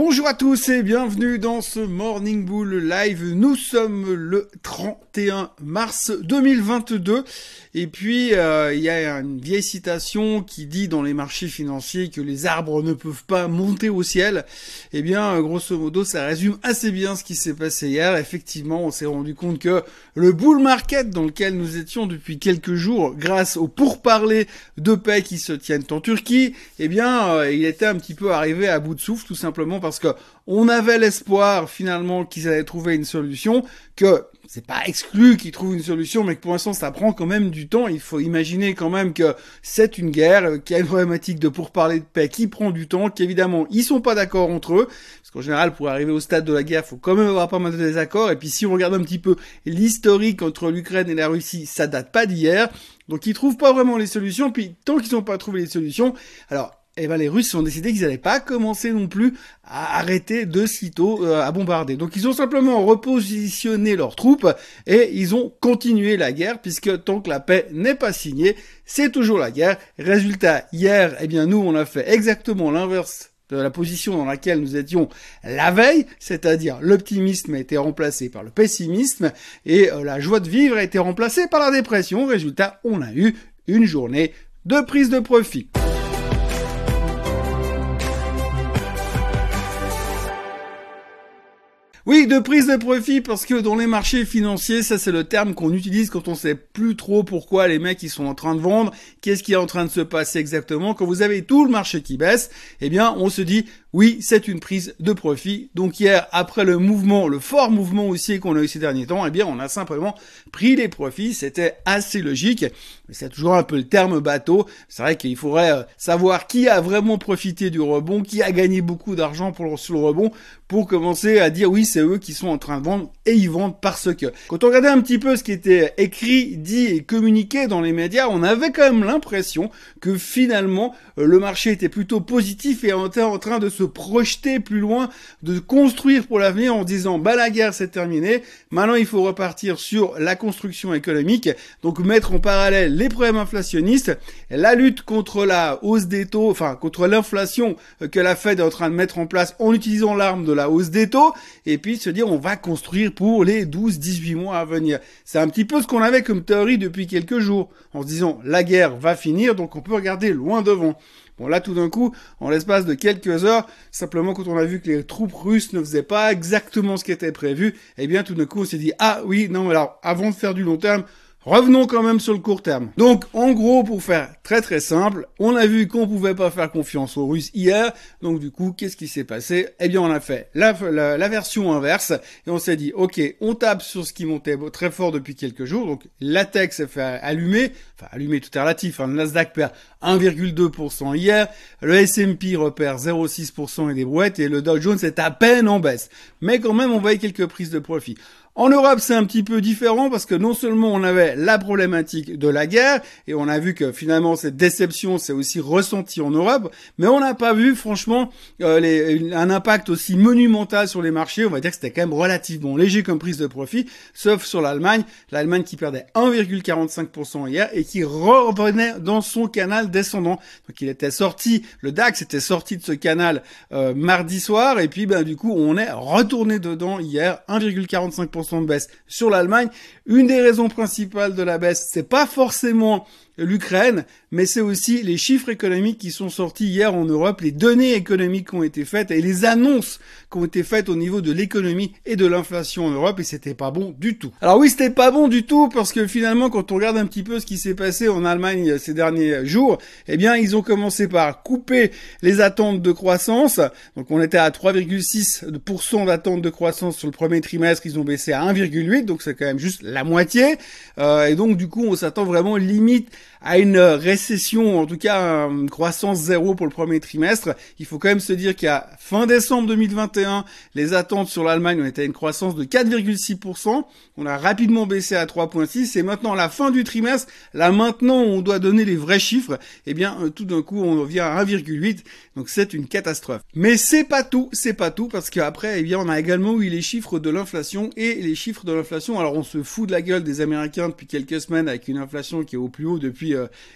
Bonjour à tous et bienvenue dans ce Morning Bull Live. Nous sommes le 31 mars 2022 et puis euh, il y a une vieille citation qui dit dans les marchés financiers que les arbres ne peuvent pas monter au ciel. Eh bien, grosso modo, ça résume assez bien ce qui s'est passé hier. Effectivement, on s'est rendu compte que le bull market dans lequel nous étions depuis quelques jours, grâce aux pourparlers de paix qui se tiennent en Turquie, eh bien, euh, il était un petit peu arrivé à bout de souffle, tout simplement parce que on avait l'espoir finalement qu'ils allaient trouver une solution, que c'est pas exclu qu'ils trouvent une solution, mais que pour l'instant ça prend quand même du temps. Il faut imaginer quand même que c'est une guerre, qu'il y a une problématique de pourparler de paix qui prend du temps, qu'évidemment ils sont pas d'accord entre eux, parce qu'en général pour arriver au stade de la guerre, faut quand même avoir pas mal de désaccords. Et puis si on regarde un petit peu l'historique entre l'Ukraine et la Russie, ça date pas d'hier. Donc ils trouvent pas vraiment les solutions. Puis tant qu'ils n'ont pas trouvé les solutions, alors eh ben les Russes ont décidé qu'ils n'allaient pas commencer non plus à arrêter de sitôt euh, à bombarder. Donc ils ont simplement repositionné leurs troupes et ils ont continué la guerre puisque tant que la paix n'est pas signée, c'est toujours la guerre. Résultat, hier, eh bien nous on a fait exactement l'inverse de la position dans laquelle nous étions la veille, c'est-à-dire l'optimisme a été remplacé par le pessimisme et euh, la joie de vivre a été remplacée par la dépression. Résultat, on a eu une journée de prise de profit. Oui, de prise de profit parce que dans les marchés financiers, ça c'est le terme qu'on utilise quand on sait plus trop pourquoi les mecs ils sont en train de vendre, qu'est-ce qui est en train de se passer exactement. Quand vous avez tout le marché qui baisse, eh bien on se dit oui, c'est une prise de profit. Donc hier, après le mouvement, le fort mouvement aussi qu'on a eu ces derniers temps, eh bien, on a simplement pris les profits. C'était assez logique. C'est toujours un peu le terme bateau. C'est vrai qu'il faudrait euh, savoir qui a vraiment profité du rebond, qui a gagné beaucoup d'argent pour sur le rebond, pour commencer à dire oui, c'est eux qui sont en train de vendre et ils vendent parce que. Quand on regardait un petit peu ce qui était écrit, dit et communiqué dans les médias, on avait quand même l'impression que finalement, euh, le marché était plutôt positif et était en train de se projeter plus loin, de construire pour l'avenir en disant bah la guerre c'est terminé, maintenant il faut repartir sur la construction économique, donc mettre en parallèle les problèmes inflationnistes, la lutte contre la hausse des taux, enfin contre l'inflation que la Fed est en train de mettre en place en utilisant l'arme de la hausse des taux, et puis se dire on va construire pour les 12-18 mois à venir. C'est un petit peu ce qu'on avait comme théorie depuis quelques jours, en se disant la guerre va finir, donc on peut regarder loin devant. Bon là tout d'un coup, en l'espace de quelques heures, simplement quand on a vu que les troupes russes ne faisaient pas exactement ce qui était prévu, eh bien tout d'un coup on s'est dit ah oui non alors avant de faire du long terme, Revenons quand même sur le court terme. Donc, en gros, pour faire très très simple, on a vu qu'on pouvait pas faire confiance aux Russes hier. Donc, du coup, qu'est-ce qui s'est passé? Eh bien, on a fait la, la, version inverse et on s'est dit, ok, on tape sur ce qui montait très fort depuis quelques jours. Donc, la tech s'est fait allumer, enfin allumer tout est relatif. Hein. Le Nasdaq perd 1,2% hier, le S&P repère 0,6% et des brouettes et le Dow Jones est à peine en baisse. Mais quand même, on voyait quelques prises de profit. En Europe, c'est un petit peu différent parce que non seulement on avait la problématique de la guerre et on a vu que finalement cette déception s'est aussi ressentie en Europe, mais on n'a pas vu franchement euh, un impact aussi monumental sur les marchés. On va dire que c'était quand même relativement léger comme prise de profit, sauf sur l'Allemagne, l'Allemagne qui perdait 1,45% hier et qui revenait dans son canal descendant. Donc il était sorti, le DAX était sorti de ce canal euh, mardi soir et puis ben du coup on est retourné dedans hier 1,45% de baisse sur l'Allemagne. Une des raisons principales de la baisse, c'est pas forcément l'Ukraine, mais c'est aussi les chiffres économiques qui sont sortis hier en Europe, les données économiques qui ont été faites et les annonces qui ont été faites au niveau de l'économie et de l'inflation en Europe et c'était pas bon du tout. Alors oui, c'était pas bon du tout parce que finalement quand on regarde un petit peu ce qui s'est passé en Allemagne ces derniers jours, eh bien ils ont commencé par couper les attentes de croissance. Donc on était à 3,6% d'attente de croissance sur le premier trimestre, ils ont baissé à 1,8, donc c'est quand même juste la moitié. Euh, et donc du coup on s'attend vraiment limite à une récession, en tout cas une croissance zéro pour le premier trimestre. Il faut quand même se dire qu'à fin décembre 2021, les attentes sur l'Allemagne ont été à une croissance de 4,6%. On a rapidement baissé à 3,6 et maintenant à la fin du trimestre, là maintenant on doit donner les vrais chiffres, eh bien euh, tout d'un coup on vient à 1,8. Donc c'est une catastrophe. Mais c'est pas tout, c'est pas tout parce qu'après eh bien on a également eu les chiffres de l'inflation et les chiffres de l'inflation. Alors on se fout de la gueule des Américains depuis quelques semaines avec une inflation qui est au plus haut depuis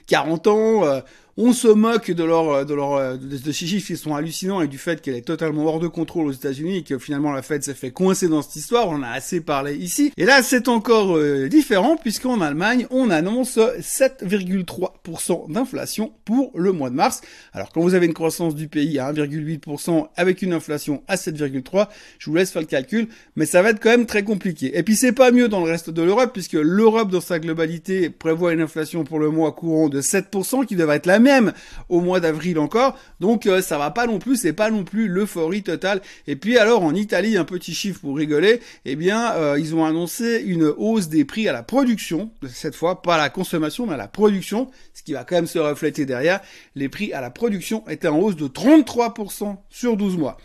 40 euh, ans. On se moque de leur, de leur, de, ces chiffres qui sont hallucinants et du fait qu'elle est totalement hors de contrôle aux États-Unis et que finalement la Fed s'est fait coincer dans cette histoire. On en a assez parlé ici. Et là, c'est encore euh, différent puisqu'en Allemagne, on annonce 7,3% d'inflation pour le mois de mars. Alors, quand vous avez une croissance du pays à 1,8% avec une inflation à 7,3, je vous laisse faire le calcul, mais ça va être quand même très compliqué. Et puis, c'est pas mieux dans le reste de l'Europe puisque l'Europe dans sa globalité prévoit une inflation pour le mois courant de 7% qui devrait être la même au mois d'avril encore. Donc euh, ça va pas non plus, c'est pas non plus l'euphorie totale. Et puis alors en Italie, un petit chiffre pour rigoler, eh bien euh, ils ont annoncé une hausse des prix à la production, cette fois pas à la consommation mais à la production, ce qui va quand même se refléter derrière. Les prix à la production étaient en hausse de 33% sur 12 mois.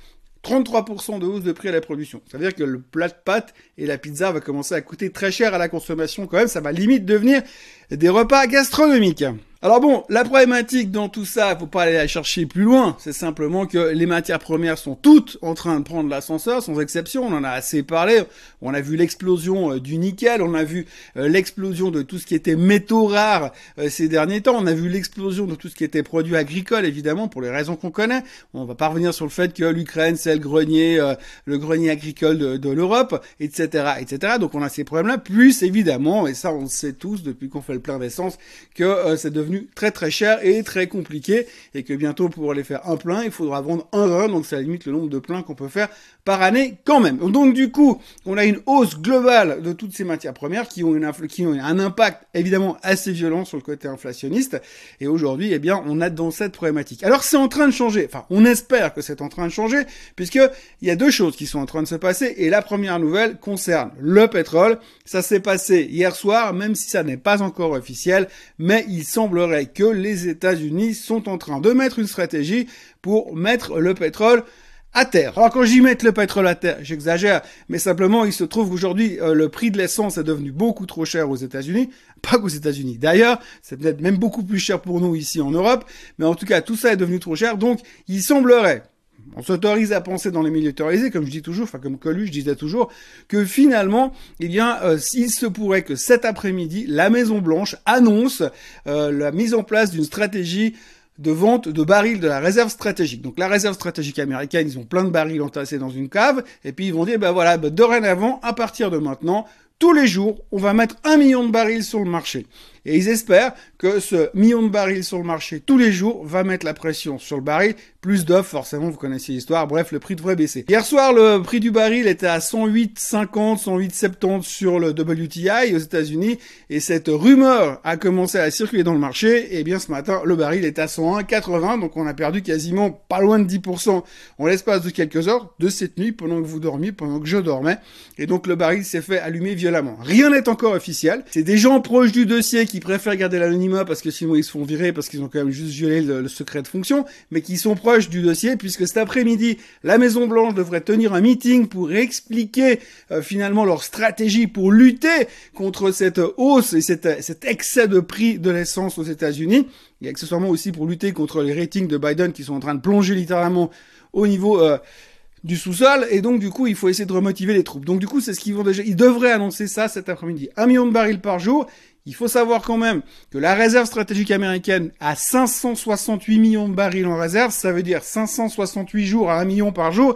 33% de hausse de prix à la production. Ça veut dire que le plat de pâtes et la pizza va commencer à coûter très cher à la consommation quand même. Ça va limite devenir des repas gastronomiques. Alors bon, la problématique dans tout ça, faut pas aller la chercher plus loin. C'est simplement que les matières premières sont toutes en train de prendre l'ascenseur, sans exception. On en a assez parlé. On a vu l'explosion euh, du nickel, on a vu euh, l'explosion de tout ce qui était métaux rares euh, ces derniers temps. On a vu l'explosion de tout ce qui était produits agricoles, évidemment, pour les raisons qu'on connaît. On va pas revenir sur le fait que l'Ukraine, c'est le grenier, le grenier agricole de, de l'Europe, etc., etc. Donc on a ces problèmes-là. Plus évidemment, et ça on le sait tous depuis qu'on fait le plein d'essence, que c'est devenu très très cher et très compliqué et que bientôt pour aller faire un plein, il faudra vendre un run, donc ça limite le nombre de pleins qu'on peut faire par année quand même. Donc du coup, on a une hausse globale de toutes ces matières premières qui ont, une qui ont un impact évidemment assez violent sur le côté inflationniste et aujourd'hui, eh bien, on a dans cette problématique. Alors c'est en train de changer, enfin on espère que c'est en train de changer puisque il y a deux choses qui sont en train de se passer et la première nouvelle concerne le pétrole. Ça s'est passé hier soir, même si ça n'est pas encore officiel, mais il semble que les États-Unis sont en train de mettre une stratégie pour mettre le pétrole à terre. Alors quand j'y mets le pétrole à terre, j'exagère, mais simplement il se trouve qu'aujourd'hui euh, le prix de l'essence est devenu beaucoup trop cher aux États-Unis, pas qu'aux États-Unis. D'ailleurs, c'est peut-être même beaucoup plus cher pour nous ici en Europe, mais en tout cas tout ça est devenu trop cher, donc il semblerait on s'autorise à penser dans les milieux autorisés, comme je dis toujours, enfin comme Coluche disait toujours, que finalement, eh bien, euh, il se pourrait que cet après-midi, la Maison Blanche annonce euh, la mise en place d'une stratégie de vente de barils de la réserve stratégique. Donc la réserve stratégique américaine, ils ont plein de barils entassés dans une cave, et puis ils vont dire, ben voilà, ben dorénavant, à partir de maintenant, tous les jours, on va mettre un million de barils sur le marché. Et ils espèrent que ce million de barils sur le marché tous les jours va mettre la pression sur le baril. Plus d'offres, forcément, vous connaissez l'histoire. Bref, le prix devrait baisser. Hier soir, le prix du baril était à 108,50, 108,70 sur le WTI aux États-Unis. Et cette rumeur a commencé à circuler dans le marché. Et bien, ce matin, le baril est à 101,80. Donc, on a perdu quasiment pas loin de 10% en l'espace de quelques heures de cette nuit pendant que vous dormiez, pendant que je dormais. Et donc, le baril s'est fait allumer violemment. Rien n'est encore officiel. C'est des gens proches du dossier qui préfèrent garder l'anonymat parce que sinon ils se font virer parce qu'ils ont quand même juste violé le, secret de fonction, mais qui sont proches du dossier puisque cet après-midi, la Maison Blanche devrait tenir un meeting pour expliquer euh, finalement leur stratégie pour lutter contre cette hausse et cet excès de prix de l'essence aux États-Unis, et accessoirement aussi pour lutter contre les ratings de Biden qui sont en train de plonger littéralement au niveau euh, du sous-sol et donc du coup il faut essayer de remotiver les troupes. Donc du coup c'est ce qu'ils vont déjà, ils devraient annoncer ça cet après-midi. Un million de barils par jour il faut savoir quand même que la réserve stratégique américaine a 568 millions de barils en réserve, ça veut dire 568 jours à 1 million par jour,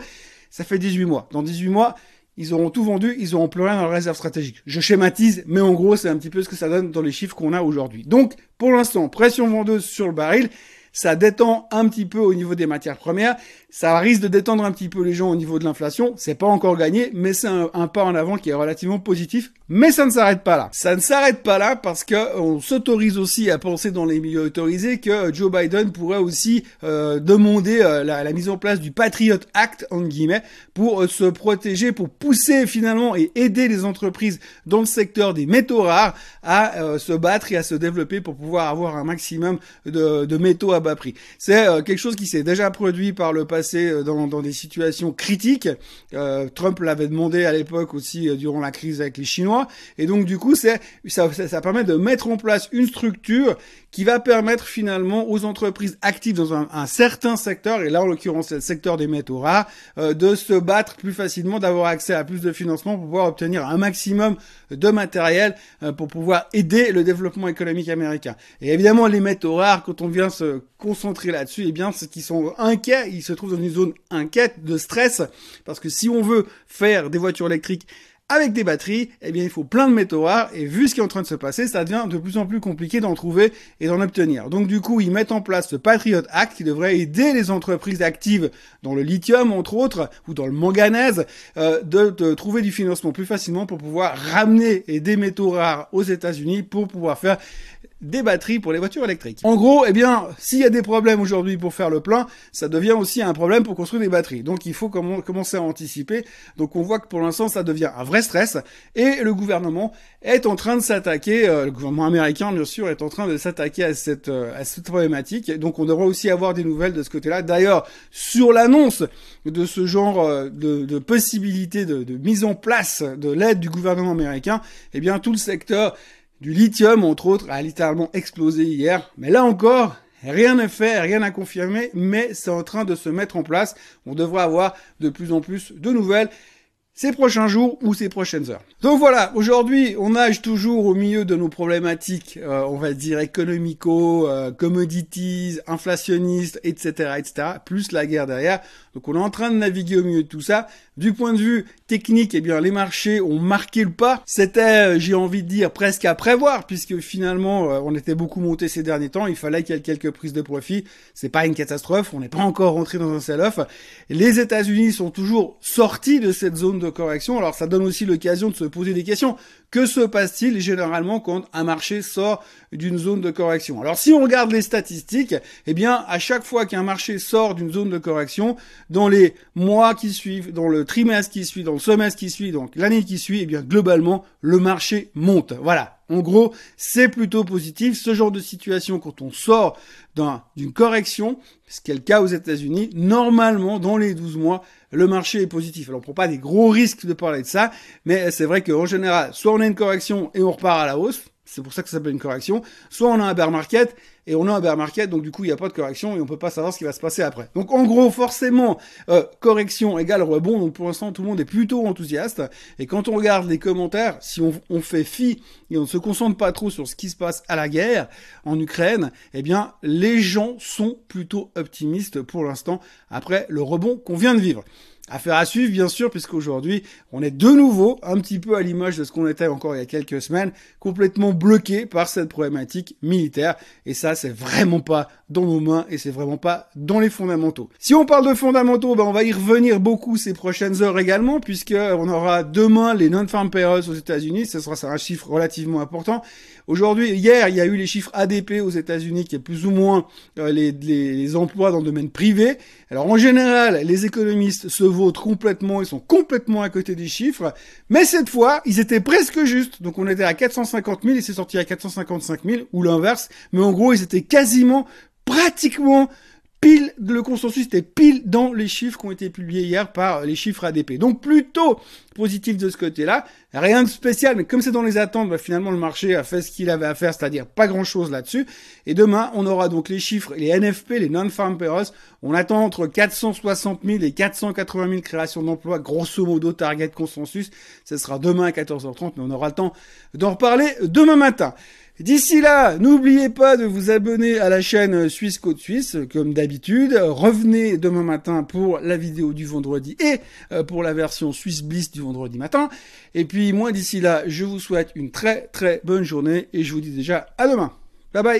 ça fait 18 mois. Dans 18 mois, ils auront tout vendu, ils auront plus rien dans la réserve stratégique. Je schématise, mais en gros, c'est un petit peu ce que ça donne dans les chiffres qu'on a aujourd'hui. Donc, pour l'instant, pression vendeuse sur le baril, ça détend un petit peu au niveau des matières premières, ça risque de détendre un petit peu les gens au niveau de l'inflation. C'est pas encore gagné, mais c'est un, pas en avant qui est relativement positif. Mais ça ne s'arrête pas là. Ça ne s'arrête pas là parce que on s'autorise aussi à penser dans les milieux autorisés que Joe Biden pourrait aussi euh, demander euh, la, mise en place du Patriot Act en guillemets pour euh, se protéger, pour pousser finalement et aider les entreprises dans le secteur des métaux rares à se battre et à se développer pour pouvoir avoir un maximum de, de métaux à bas prix. C'est quelque chose qui s'est déjà produit par le passé euh, dans, des situations critiques. Euh, Trump l'avait demandé à l'époque aussi euh, durant la crise avec les Chinois. Et donc du coup, c'est ça, ça, permet de mettre en place une structure qui va permettre finalement aux entreprises actives dans un, certain secteur, et là en l'occurrence c'est le secteur des métaux rares, de se battre plus facilement, d'avoir accès à plus de financement pour pouvoir obtenir un maximum de matériel pour pouvoir aider le développement économique américain. Et évidemment les métaux rares, quand on vient se concentrer là-dessus, eh bien, ceux qui sont inquiets, ils se trouvent dans une zone inquiète de stress, parce que si on veut faire des voitures électriques avec des batteries, eh bien, il faut plein de métaux rares, et vu ce qui est en train de se passer, ça devient de plus en plus compliqué d'en trouver et d'en obtenir. Donc, du coup, ils mettent en place ce Patriot Act qui devrait aider les entreprises actives dans le lithium, entre autres, ou dans le manganèse, euh, de, de, trouver du financement plus facilement pour pouvoir ramener des métaux rares aux États-Unis pour pouvoir faire des batteries pour les voitures électriques. En gros, eh bien, s'il y a des problèmes aujourd'hui pour faire le plein, ça devient aussi un problème pour construire des batteries. Donc il faut commencer à anticiper. Donc on voit que pour l'instant, ça devient un vrai stress. Et le gouvernement est en train de s'attaquer, euh, le gouvernement américain bien sûr, est en train de s'attaquer à cette, euh, à cette problématique. Donc on devrait aussi avoir des nouvelles de ce côté-là. D'ailleurs, sur l'annonce de ce genre euh, de, de possibilité de, de mise en place de l'aide du gouvernement américain, eh bien tout le secteur du lithium, entre autres, a littéralement explosé hier. Mais là encore, rien n'est fait, rien à confirmer, mais c'est en train de se mettre en place. On devrait avoir de plus en plus de nouvelles ces prochains jours ou ces prochaines heures. Donc voilà, aujourd'hui, on nage toujours au milieu de nos problématiques, euh, on va dire économico, euh, commodities, inflationnistes, etc., etc., plus la guerre derrière. Donc on est en train de naviguer au milieu de tout ça. Du point de vue technique, eh bien les marchés ont marqué le pas. C'était, euh, j'ai envie de dire, presque à prévoir, puisque finalement euh, on était beaucoup monté ces derniers temps. Il fallait qu'il y ait quelques prises de profit. C'est pas une catastrophe. On n'est pas encore rentré dans un sell-off. Les États-Unis sont toujours sortis de cette zone de correction. Alors ça donne aussi l'occasion de se poser des questions. Que se passe-t-il généralement quand un marché sort d'une zone de correction? Alors si on regarde les statistiques, eh bien à chaque fois qu'un marché sort d'une zone de correction, dans les mois qui suivent, dans le trimestre qui suit, dans le semestre qui suit, donc l'année qui suit, eh bien globalement le marché monte. Voilà. En gros, c'est plutôt positif. Ce genre de situation, quand on sort d'une correction, ce qui est le cas aux États-Unis, normalement, dans les 12 mois, le marché est positif. Alors, on prend pas des gros risques de parler de ça, mais c'est vrai qu'en général, soit on a une correction et on repart à la hausse, c'est pour ça que ça s'appelle une correction. Soit on a un bear market et on a un bear market, donc du coup il n'y a pas de correction et on peut pas savoir ce qui va se passer après. Donc en gros, forcément, euh, correction égale rebond. Donc pour l'instant, tout le monde est plutôt enthousiaste. Et quand on regarde les commentaires, si on, on, fait fi et on ne se concentre pas trop sur ce qui se passe à la guerre en Ukraine, eh bien les gens sont plutôt optimistes pour l'instant après le rebond qu'on vient de vivre. Affaire à suivre, bien sûr, puisqu'aujourd'hui, on est de nouveau, un petit peu à l'image de ce qu'on était encore il y a quelques semaines, complètement bloqué par cette problématique militaire. Et ça, c'est vraiment pas dans nos mains et c'est vraiment pas dans les fondamentaux. Si on parle de fondamentaux, ben on va y revenir beaucoup ces prochaines heures également, puisque on aura demain les non-farm payrolls aux États-Unis. Ce sera un chiffre relativement important. Aujourd'hui, hier, il y a eu les chiffres ADP aux États-Unis, qui est plus ou moins euh, les, les, les, emplois dans le domaine privé. Alors en général, les économistes se votent complètement, ils sont complètement à côté des chiffres, mais cette fois, ils étaient presque justes. Donc on était à 450 000 et c'est sorti à 455 000, ou l'inverse. Mais en gros, ils étaient quasiment, pratiquement pile, le consensus était pile dans les chiffres qui ont été publiés hier par les chiffres ADP. Donc plutôt positif de ce côté-là. Rien de spécial, mais comme c'est dans les attentes, bah, finalement le marché a fait ce qu'il avait à faire, c'est-à-dire pas grand-chose là-dessus. Et demain, on aura donc les chiffres, les NFP, les non-farm payrolls. On attend entre 460 000 et 480 000 créations d'emplois, grosso modo target consensus. Ce sera demain à 14h30, mais on aura le temps d'en reparler demain matin. D'ici là, n'oubliez pas de vous abonner à la chaîne Suisse Côte Suisse, comme d'habitude. Revenez demain matin pour la vidéo du vendredi et euh, pour la version Suisse Bliss du vendredi matin. Et puis moi, d'ici là, je vous souhaite une très très bonne journée et je vous dis déjà à demain. Bye bye